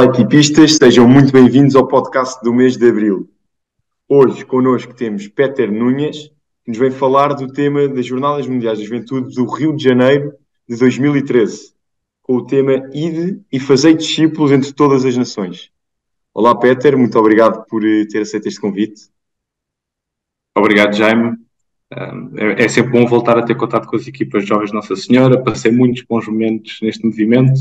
Olá, equipistas, sejam muito bem-vindos ao podcast do mês de Abril. Hoje connosco temos Peter Núñez, que nos vem falar do tema das Jornadas Mundiais da Juventude do Rio de Janeiro de 2013, com o tema Ide e Fazei Discípulos entre todas as nações. Olá, Peter, muito obrigado por eh, ter aceito este convite. Obrigado, Jaime. É, é sempre bom voltar a ter contato com as equipas jovens Nossa Senhora. Passei muitos bons momentos neste movimento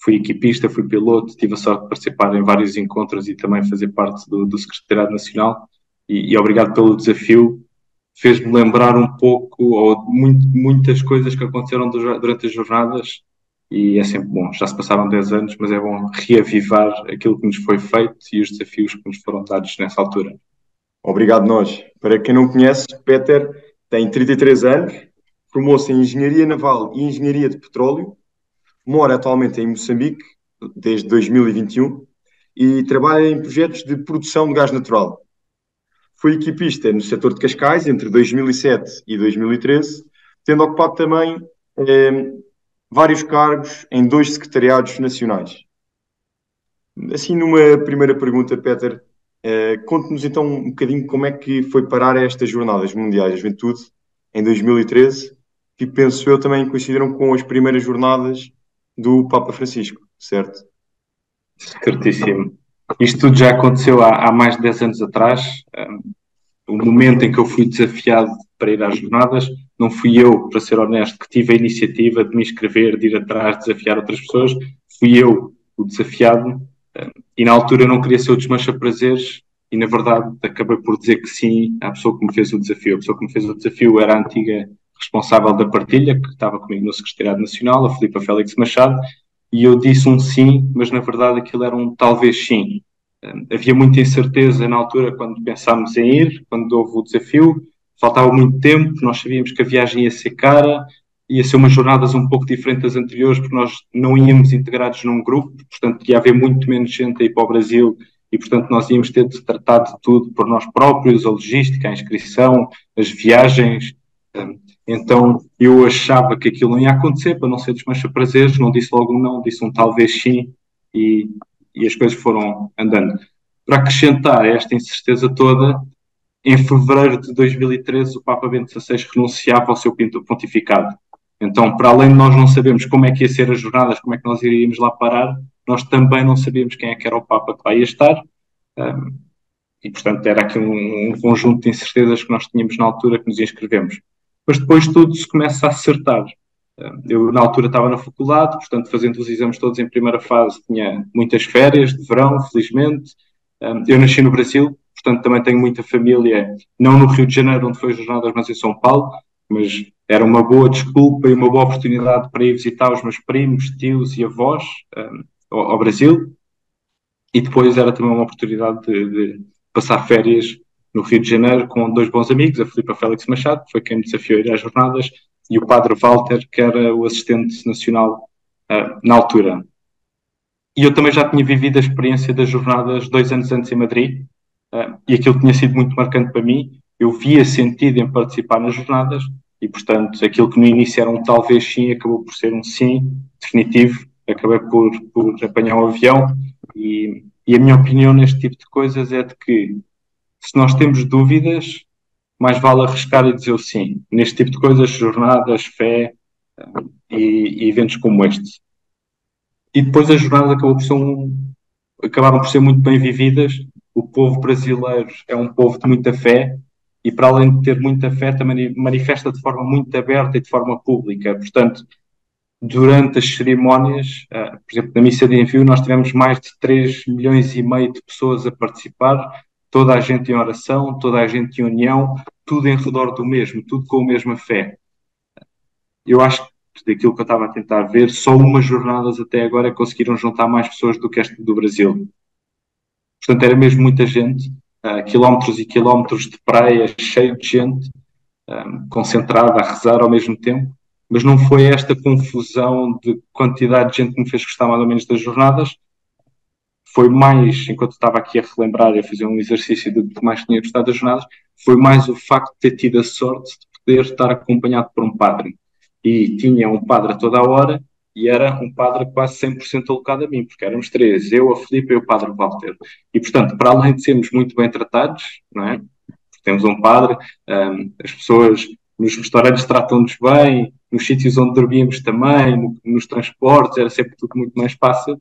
fui equipista, fui piloto, tive a sorte de participar em vários encontros e também fazer parte do, do Secretariado Nacional. E, e, obrigado pelo desafio. Fez-me lembrar um pouco, ou muito, muitas coisas que aconteceram durante as jornadas, e é sempre bom. Já se passaram 10 anos, mas é bom reavivar aquilo que nos foi feito e os desafios que nos foram dados nessa altura. Obrigado, nós. Para quem não conhece, Peter tem 33 anos, formou-se em Engenharia Naval e Engenharia de Petróleo mora atualmente em Moçambique desde 2021 e trabalha em projetos de produção de gás natural. Foi equipista no setor de Cascais entre 2007 e 2013, tendo ocupado também eh, vários cargos em dois secretariados nacionais. Assim, numa primeira pergunta, Peter, eh, conte-nos então um bocadinho como é que foi parar estas Jornadas Mundiais da Juventude em 2013, que penso eu também coincidiram com as primeiras jornadas do Papa Francisco, certo? Certíssimo. Isto tudo já aconteceu há, há mais de 10 anos atrás. Um, o momento em que eu fui desafiado para ir às jornadas, não fui eu, para ser honesto, que tive a iniciativa de me inscrever, de ir atrás, de desafiar outras pessoas. Fui eu o desafiado. E na altura eu não queria ser o desmancha-prazeres e na verdade acabei por dizer que sim à pessoa que me fez o desafio. A pessoa que me fez o desafio era a antiga responsável da partilha, que estava comigo no Secretariado Nacional, a Filipa Félix Machado, e eu disse um sim, mas na verdade aquilo era um talvez sim. Havia muita incerteza na altura quando pensámos em ir, quando houve o desafio, faltava muito tempo, nós sabíamos que a viagem ia ser cara, ia ser umas jornadas um pouco diferentes das anteriores, porque nós não íamos integrados num grupo, portanto ia haver muito menos gente aí para o Brasil e, portanto, nós íamos ter de tratar de tudo por nós próprios, a logística, a inscrição, as viagens. Então eu achava que aquilo não ia acontecer, para não ser desmancha prazeres, não disse logo não, disse um talvez sim, e, e as coisas foram andando. Para acrescentar esta incerteza toda, em fevereiro de 2013 o Papa Bento XVI renunciava ao seu pontificado. Então, para além de nós não sabermos como é que ia ser as jornadas, como é que nós iríamos lá parar, nós também não sabíamos quem é que era o Papa que lá ia estar. Um, e, portanto, era aqui um, um, conjunto de incertezas que nós tínhamos na altura que nos inscrevemos mas depois tudo se começa a acertar. Eh, eu, na altura, estava na faculdade, portanto, fazendo os exames todos em primeira fase, tinha muitas férias de verão, felizmente. Eh, eu nasci no Brasil, portanto, também tenho muita família, não no Rio de Janeiro, onde foi as jornadas, mas em São Paulo. Mas era uma boa desculpa e uma boa oportunidade para ir visitar os meus primos, tios e avós eh, ao, Brasil. E depois era também uma oportunidade de, de passar férias no Rio de Janeiro com dois bons amigos, a Filipa Félix Machado, que foi quem me desafiou a ir às jornadas, e o Padre Walter, que era o assistente nacional uh, na altura. E eu também já tinha vivido a experiência das jornadas dois anos antes em Madrid, uh, e aquilo tinha sido muito marcante para mim. Eu via sentido em participar nas jornadas, e portanto, aquilo que no início era um talvez sim, acabou por ser um sim definitivo. Acabei por, por apanhar o um avião, e, e a minha opinião neste tipo de coisas é de que se nós temos dúvidas, mais vale arriscar e dizer o sim. Neste tipo de coisas, jornadas, fé uh, e, e, eventos como este. E depois as jornadas acabou por ser um, acabaram por ser muito bem vividas. O povo brasileiro é um povo de muita fé e, para além de ter muita fé, também manifesta de forma muito aberta e de forma pública. Portanto, durante as cerimónias, uh, por exemplo, na missa de envio, nós tivemos mais de 3 milhões e meio de pessoas a participar toda a gente em oração, toda a gente em união, tudo em redor do mesmo, tudo com a mesma fé. Eu acho que daquilo que eu estava a tentar ver, só umas jornadas até agora conseguiram juntar mais pessoas do que esta do Brasil. Portanto, era mesmo muita gente, uh, quilómetros e quilómetros de praia, cheio de gente, um, ah, concentrada a rezar ao mesmo tempo. Mas não foi esta confusão de quantidade de gente que me fez gostar mais ou menos das jornadas, foi mais, enquanto estava aqui a relembrar e a fazer um exercício de que mais tinha gostado das jornadas, foi mais o facto de ter tido a sorte de poder estar acompanhado por um padre. E tinha um padre toda a hora e era um padre quase 100% alocado a mim, porque éramos três, eu, a Filipe e o padre Walter. E, portanto, para além de sermos muito bem tratados, não é? Temos um padre, um, as pessoas nos restaurantes tratam-nos bem, nos sítios onde dormíamos também, no, nos transportes, era sempre tudo muito mais fácil.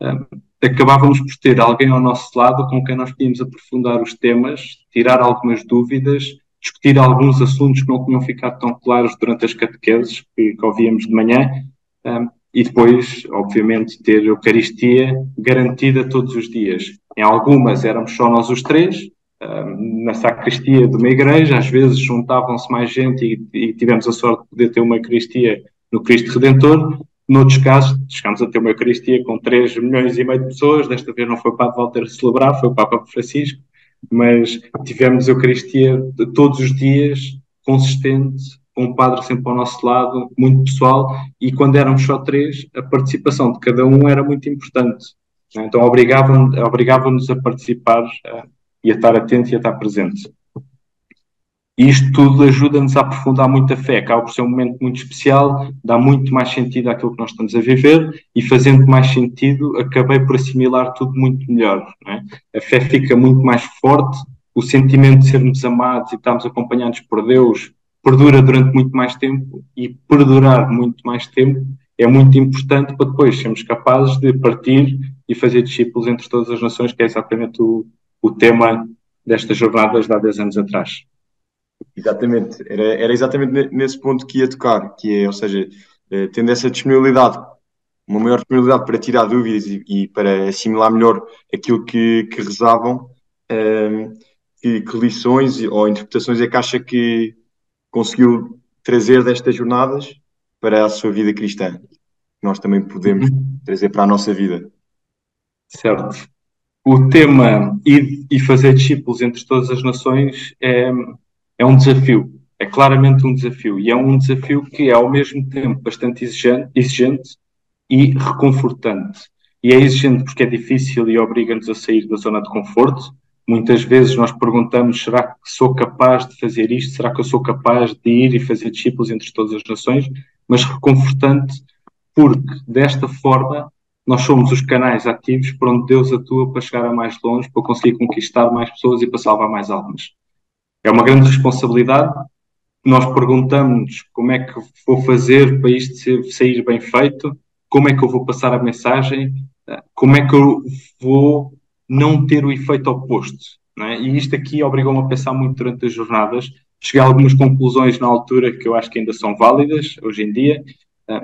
Um, acabávamos por ter alguém ao nosso lado com quem nós podíamos aprofundar os temas, tirar algumas dúvidas, discutir alguns assuntos que não tinham ficado tão claros durante as catequeses que, que ouvíamos de manhã, um, e depois, obviamente, ter Eucaristia garantida todos os dias. Em algumas éramos só nós os três, na sacristia de uma igreja, às vezes juntavam-se mais gente e, e tivemos a sorte de poder ter uma Eucaristia no Cristo Redentor, Noutros casos, chegámos a ter uma Eucaristia com 3 milhões e meio de pessoas. Desta vez não foi o Papa Walter celebrar, foi o Papa Francisco. Mas tivemos Eucaristia todos os dias, consistente, com o padre sempre ao nosso lado, muito pessoal. E quando éramos só três, a participação de cada um era muito importante. Então obrigavam-nos obrigavam a participar uh, e a estar atento e a estar presente. E isto tudo ajuda-nos a aprofundar muito a fé, acaba por ser um momento muito especial, dá muito mais sentido àquilo que nós estamos a viver e fazendo mais sentido, acabei por assimilar tudo muito melhor. É? A fé fica muito mais forte, o sentimento de sermos amados e estarmos acompanhados por Deus perdura durante muito mais tempo e perdurar muito mais tempo é muito importante para depois sermos capazes de partir e fazer discípulos entre todas as nações, que é exatamente o, o tema destas jornadas de há 10 anos atrás. Exatamente, era, era exatamente nesse ponto que ia tocar, que é, ou seja, eh, tendo essa disponibilidade, uma maior disponibilidade para tirar dúvidas e, e para assimilar melhor aquilo que, que rezavam, ehm, que, que, lições ou interpretações é que acha que conseguiu trazer destas jornadas para a sua vida cristã? Nós também podemos uhum. trazer para a nossa vida. Certo. O tema e fazer discípulos entre todas as nações é, é um desafio, é claramente um desafio, e é um desafio que é ao mesmo tempo bastante exigente, exigente e reconfortante. E é exigente porque é difícil e obriga-nos a sair da zona de conforto. Muitas vezes nós perguntamos: será que sou capaz de fazer isto? Será que eu sou capaz de ir e fazer discípulos entre todas as nações? Mas reconfortante porque desta forma nós somos os canais ativos por onde Deus atua para chegar a mais longe, para conseguir conquistar mais pessoas e para salvar mais almas. É uma grande responsabilidade. Nós perguntamos como é que vou fazer para isto sair bem feito, como é que eu vou passar a mensagem, como é que eu vou não ter o efeito oposto. É? E isto aqui obrigou-me a pensar muito durante as jornadas. Cheguei a algumas conclusões na altura que eu acho que ainda são válidas hoje em dia,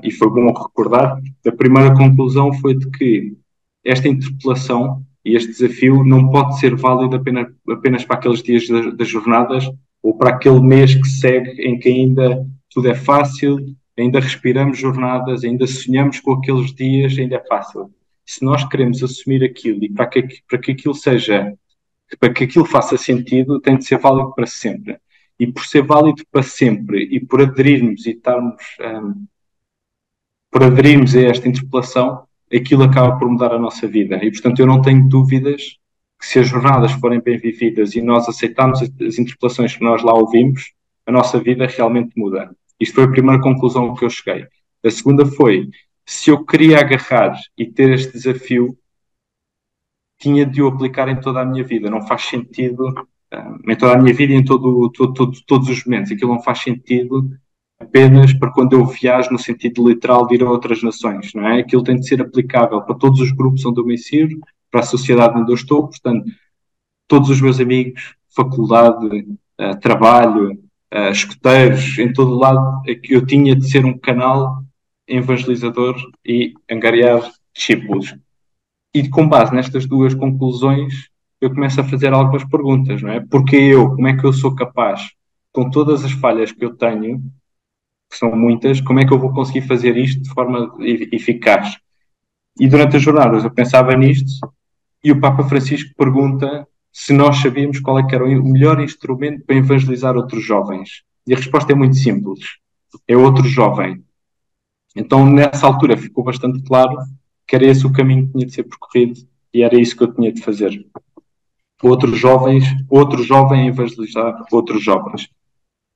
e foi bom recordar. A primeira conclusão foi de que esta interpelação e este desafio não pode ser válido apenas, apenas para aqueles dias das, das jornadas ou para aquele mês que segue em que ainda tudo é fácil, ainda respiramos jornadas, ainda sonhamos com aqueles dias, ainda é fácil. Se nós queremos assumir aquilo e para que, para que aquilo seja, para que aquilo faça sentido, tem de ser válido para sempre. E por ser válido para sempre e por aderirmos e estarmos, um, por aderirmos a esta interpelação, aquilo acaba por mudar a nossa vida. E, portanto, eu não tenho dúvidas que se as jornadas forem bem vividas e nós aceitarmos as interpelações que nós lá ouvimos, a nossa vida realmente muda. Isto foi a primeira conclusão que eu cheguei. A segunda foi, se eu queria agarrar e ter este desafio, tinha de o aplicar em toda a minha vida. Não faz sentido, em toda a minha vida e em todo, todo, todo, todos os momentos. Aquilo não faz sentido apenas para quando eu viajo no sentido literal de ir a outras nações, não é? Aquilo tem de ser aplicável para todos os grupos onde eu me insiro, para a sociedade onde eu estou, portanto, todos os meus amigos, faculdade, uh, trabalho, uh, escuteiros, em todo lado, é eu tinha de ser um canal evangelizador e angariar discípulos. E com base nestas duas conclusões, eu começo a fazer algumas perguntas, não é? Porque eu, como é que eu sou capaz, com todas as falhas que eu tenho, que são muitas, como é que eu vou conseguir fazer isto de forma eficaz? E durante as jornadas eu pensava nisto e o Papa Francisco pergunta se nós sabíamos qual é que era o melhor instrumento para evangelizar outros jovens. E a resposta é muito simples. É outro jovem. Então, nessa altura, ficou bastante claro que era esse o caminho que tinha de ser percorrido e era isso que eu tinha de fazer. Outros jovens, outro jovem evangelizar outros jovens.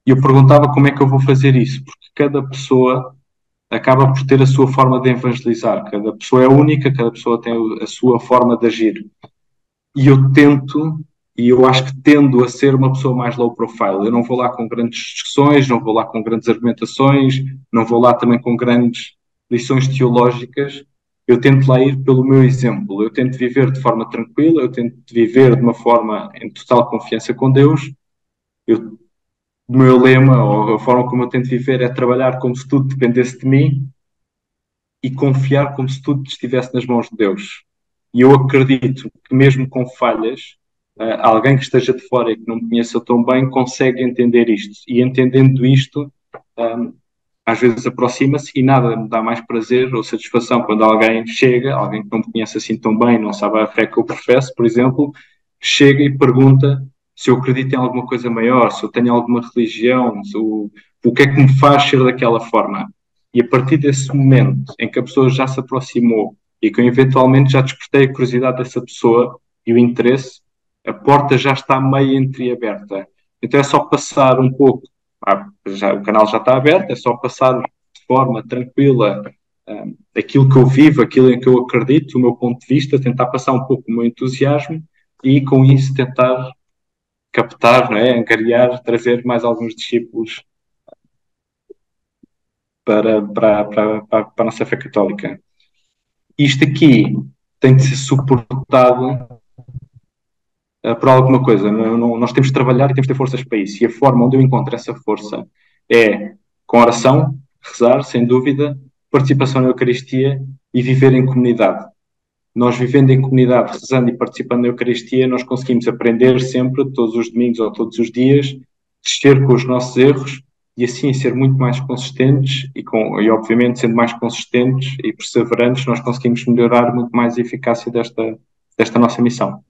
E eu perguntava como é que eu vou fazer isso, porque cada pessoa acaba por ter a sua forma de evangelizar. Cada pessoa é única, cada pessoa tem a sua forma de agir. E eu tento, e eu acho que tendo a ser uma pessoa mais low profile. Eu não vou lá com grandes discussões, não vou lá com grandes argumentações, não vou lá também com grandes lições teológicas. Eu tento lá ir pelo meu exemplo. Eu tento viver de forma tranquila, eu tento viver de uma forma em total confiança com Deus. Eu o meu lema, ou a forma como eu tento viver, é trabalhar como se tudo dependesse de mim e confiar como se tudo estivesse nas mãos de Deus. E eu acredito que, mesmo com falhas, uh, alguém que esteja de fora e que não me conheça tão bem consegue entender isto. E entendendo isto, um, eh, às vezes aproxima-se e nada me dá mais prazer ou satisfação quando alguém chega, alguém que não me conhece assim tão bem, não sabe a fé que eu professo, por exemplo, chega e pergunta se eu acredito em alguma coisa maior, se eu tenho alguma religião, o, o que é que me faz ser daquela forma. E a partir desse momento em que a pessoa já se aproximou e que eu eventualmente já despertei a curiosidade dessa pessoa e o interesse, a porta já está meio entreaberta. Então é só passar um pouco, ah, já, o canal já está aberto, é só passar de forma tranquila um, aquilo que eu vivo, aquilo em que eu acredito, o meu ponto de vista, tentar passar um pouco o meu entusiasmo e com isso tentar captar, não é? angariar, trazer mais alguns discípulos para, para, para, para, para a nossa fé católica. Isto aqui tem de ser suportado uh, por alguma coisa. Não, não, nós temos de trabalhar e temos de ter forças para isso. E a forma onde eu encontro essa força é com oração, rezar, sem dúvida, participação na Eucaristia e viver em comunidade nós vivendo em comunidade, rezando e participando da Eucaristia, nós conseguimos aprender sempre, todos os domingos ou todos os dias, descer com os nossos erros e assim ser muito mais consistentes e, com, e obviamente sendo mais consistentes e perseverantes, nós conseguimos melhorar muito mais a eficácia desta, desta nossa missão.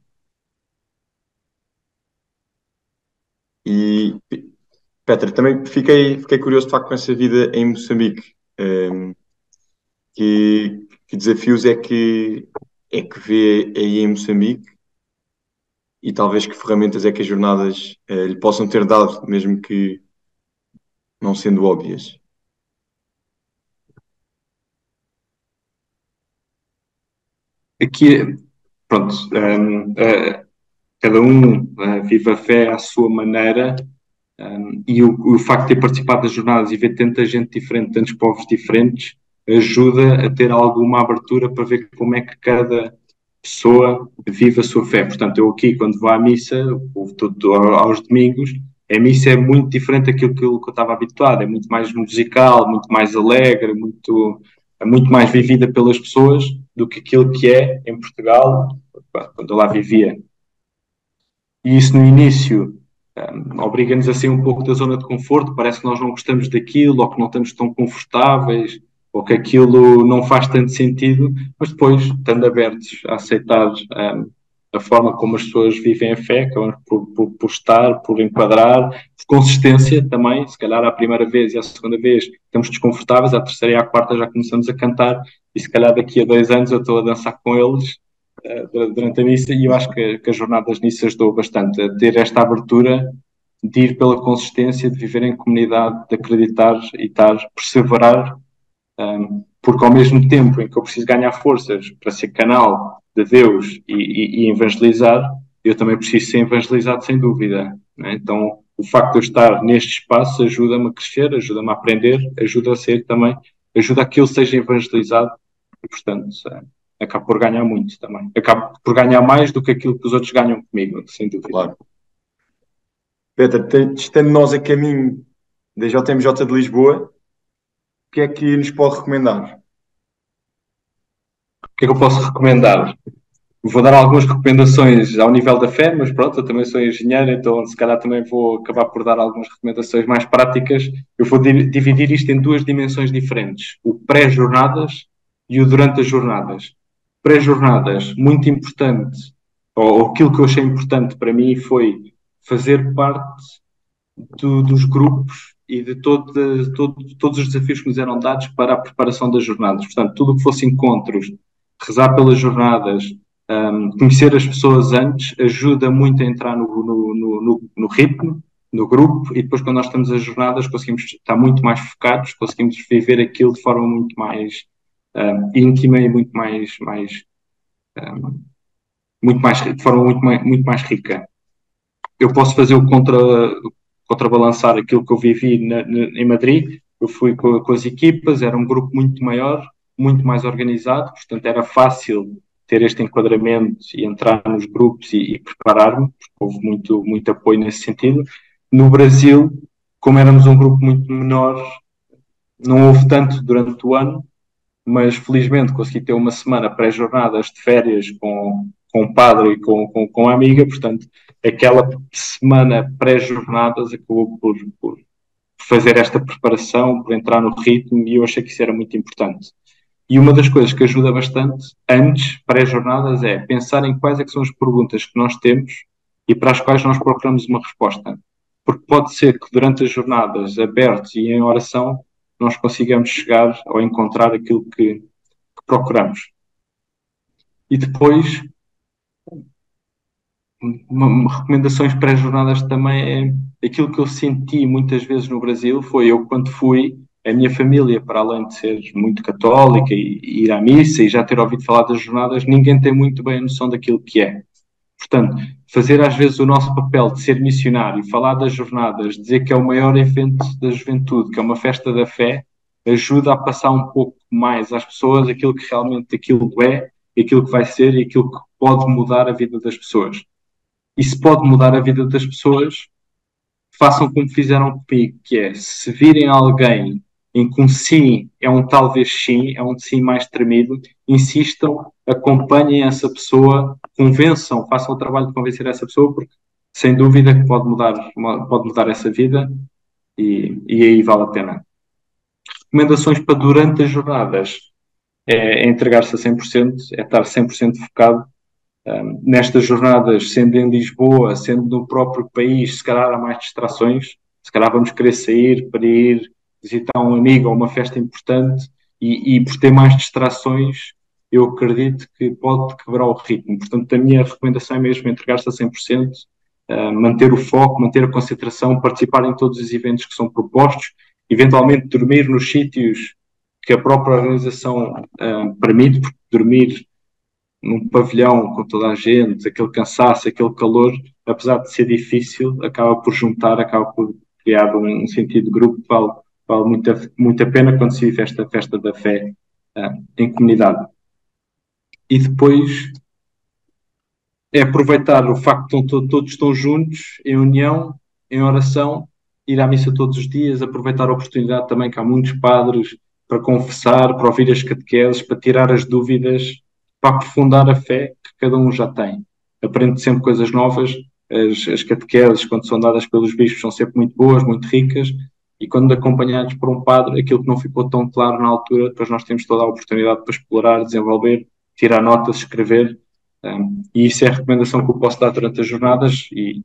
E, Petra, também fiquei, fiquei curioso de facto com essa vida em Moçambique. Um, ehm, que, que desafios é que é que vê aí em Moçambique e talvez que ferramentas é que as jornadas eh, lhe possam ter dado, mesmo que não sendo óbvias? Aqui, pronto, um, uh, eh, cada um uh, vive a fé à sua maneira um, e o, o, facto de ter participado das jornadas e ver tanta gente diferente, tantos povos diferentes, ajuda a ter alguma abertura para ver como é que cada pessoa vive a sua fé. Portanto, eu aqui, quando vou à missa, aos domingos, a missa é muito diferente daquilo que eu, estava habituado, é muito mais musical, muito mais alegre, muito, é muito mais vivida pelas pessoas do que aquilo que é em Portugal, quando eu lá vivia. E isso no início um, obriga-nos a sair um pouco da zona de conforto, parece que nós não gostamos daquilo ou que não estamos tão confortáveis ou que aquilo não faz tanto sentido, mas depois, estando abertos a aceitar um, a forma como as pessoas vivem a fé, por, por, por, estar, por enquadrar, por consistência também, se calhar à primeira vez e à segunda vez estamos desconfortáveis, à terceira e à quarta já começamos a cantar, e se calhar daqui a dois anos eu estou a dançar com eles uh, durante a missa, e eu acho que, que as jornadas nisso ajudou bastante a ter esta abertura de ir pela consistência, de viver em comunidade, de acreditar e estar, perseverar um, porque ao mesmo tempo em que eu preciso ganhar forças para ser canal de Deus e, e, e evangelizar, eu também preciso ser evangelizado sem dúvida. Né? Então, o facto de eu estar neste espaço ajuda-me a crescer, ajuda-me a aprender, ajuda a ser também, ajuda a que eu seja evangelizado e, portanto, é, acabo por ganhar muito também. Acabo por ganhar mais do que aquilo que os outros ganham comigo, sem dúvida. Claro. Peter, estando nós a caminho da JMJ de Lisboa, que é que nos pode recomendar? O que é que eu posso recomendar? Vou dar algumas recomendações ao nível da fé, mas pronto, eu também sou engenheiro, então se calhar também vou acabar por dar algumas recomendações mais práticas. Eu vou dividir isto em duas dimensões diferentes: o pré-jornadas e o durante as jornadas. Pré-jornadas, muito importante, ou, aquilo que eu achei importante para mim foi fazer parte do, dos grupos e de todo, todo, todos os desafios que nos eram dados para a preparação das jornadas. Portanto, tudo o que fosse encontros, rezar pelas jornadas, um, conhecer as pessoas antes, ajuda muito a entrar no, no, no, no, ritmo no grupo e depois quando nós estamos as jornadas conseguimos estar muito mais focados, conseguimos viver aquilo de forma muito mais um, íntima e muito mais, mais um, muito mais de forma muito mais, muito mais rica. Eu posso fazer o contra contrabalançar aquilo que eu vivi na, na, em Madrid. Eu fui com, com as equipas, era um grupo muito maior, muito mais organizado, portanto era fácil ter este enquadramento e entrar nos grupos e, e preparar-me, houve muito, muito apoio nesse sentido. No Brasil, como éramos um grupo muito menor, não houve tanto durante o ano, mas felizmente consegui ter uma semana pré-jornadas de férias com, com o padre e com, com, com a amiga, portanto, aquela semana pré-jornadas acabou por, por fazer esta preparação, por entrar no ritmo, e eu achei que isso era muito importante. E uma das coisas que ajuda bastante antes, pré-jornadas, é pensar em quais é são as perguntas que nós temos e para as quais nós procuramos uma resposta. Porque pode ser que durante as jornadas abertas e em oração nós consigamos chegar ou encontrar aquilo que, que procuramos. E depois, uma, recomendações pré-jornadas também é aquilo que eu senti muitas vezes no Brasil foi eu quando fui a minha família, para além de ser muito católica e, e, ir à missa e já ter ouvido falar das jornadas, ninguém tem muito bem a noção daquilo que é. Portanto, fazer às vezes o nosso papel de ser missionário, falar das jornadas, dizer que é o maior evento da juventude, que é uma festa da fé, ajuda a passar um pouco mais às pessoas aquilo que realmente aquilo é, aquilo que vai ser e aquilo que pode mudar a vida das pessoas. Se pode mudar a vida das pessoas, façam como fizeram comigo, que é, se virem alguém em que um sim é um talvez sim, é um sim mais tremido, insistam, acompanhem essa pessoa, convençam, façam o trabalho de convencer essa pessoa, porque sem dúvida que pode mudar, pode mudar essa vida e, e aí vale a pena. Recomendações para durante as jornadas é, é entregar-se a 100%, é estar 100% focado. Um, nestas jornadas, sendo em Lisboa, sendo no próprio país, se calhar há mais distrações, se calhar vamos querer sair para ir visitar um amigo ou uma festa importante e, e por ter mais distrações, eu acredito que pode quebrar o ritmo. Portanto, a minha recomendação é mesmo entregar-se a 100%, uh, manter o foco, manter a concentração, participar em todos os eventos que são propostos, eventualmente dormir nos sítios que a própria organização uh, permite, porque dormir num pavilhão com toda a gente, aquele cansaço, aquele calor, apesar de ser difícil, acaba por juntar, acaba por criar um, um sentido de grupo que vale vale muito a, muito a pena quando se vive esta festa da fé uh, em comunidade. E depois é aproveitar o facto de todos, todos estão juntos, em união, em oração, ir à missa todos os dias, aproveitar a oportunidade também que há muitos padres para confessar, para ouvir as catequeses, para tirar as dúvidas, para aprofundar a fé que cada um já tem. Aprende sempre coisas novas, as, as catequeses, quando são dadas pelos bispos, são sempre muito boas, muito ricas, e quando acompanhados por um padre, aquilo que não ficou tão claro na altura, depois nós temos toda a oportunidade para explorar, desenvolver, tirar notas, escrever, um, e isso é a recomendação que eu posso dar durante as jornadas, e,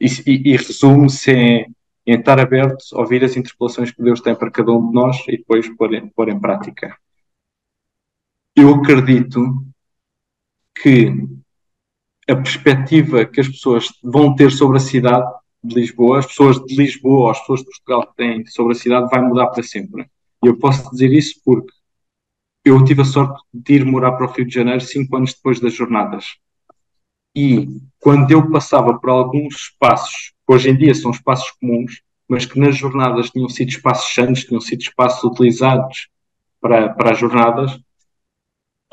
e, e resume-se em, em, estar aberto, ouvir as interpelações que Deus tem para cada um de nós e depois pôr em, pôr em prática. Eu acredito que a perspectiva que as pessoas vão ter sobre a cidade de Lisboa, as pessoas de Lisboa, as pessoas de Portugal têm sobre a cidade, vai mudar para sempre. E eu posso dizer isso porque eu tive a sorte de ir morar para o Rio de Janeiro cinco anos depois das jornadas. E quando eu passava por alguns espaços, que hoje em dia são espaços comuns, mas que nas jornadas tinham sido espaços santos, tinham sido espaços utilizados para, para as jornadas,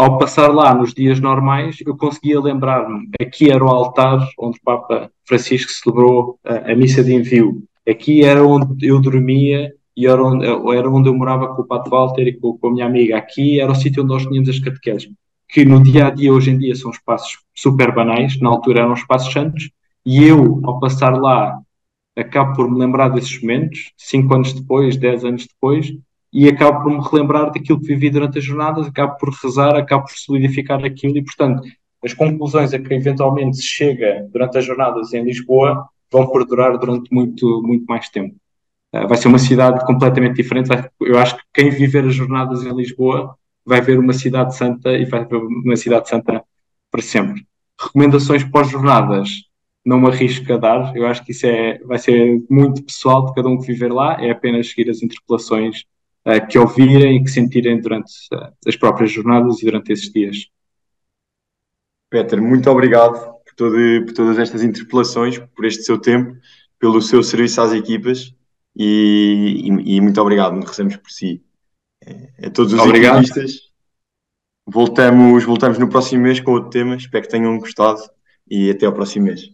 ao passar lá nos dias normais, eu conseguia lembrar-me, aqui era o altar onde o Papa Francisco celebrou a, a, missa de envio, aqui era onde eu dormia e era onde, era onde eu morava com o Pato Walter e com, com, a minha amiga, aqui era o sítio onde nós tínhamos as catequeses, que no dia a dia hoje em dia são espaços super banais, na altura eram espaços santos, e eu, ao passar lá, acabo por me lembrar desses momentos, cinco anos depois, dez anos depois, e acabo por me relembrar daquilo que vivi durante as jornadas, acabo por rezar, acabo por solidificar aquilo e, portanto, as conclusões a que eventualmente se chega durante as jornadas em Lisboa vão perdurar durante muito, muito mais tempo. Uh, vai ser uma cidade completamente diferente. Eu acho que quem viver as jornadas em Lisboa vai ver uma cidade santa e vai ver uma cidade santa para sempre. Recomendações pós-jornadas. não me arrisco a dar. Eu acho que isso é, vai ser muito pessoal de cada um que viver lá. É apenas seguir as interpelações uh, que ouvirem e que sentirem durante uh, as próprias jornadas e durante esses dias. Peter, muito obrigado por, todo, por todas estas interpelações, por este seu tempo, pelo seu serviço às equipas e, e, e muito obrigado, rezamos por si. A todos os obrigado. equipistas. Voltamos, voltamos no próximo mês com outro tema. Espero que tenham gostado e até ao próximo mês.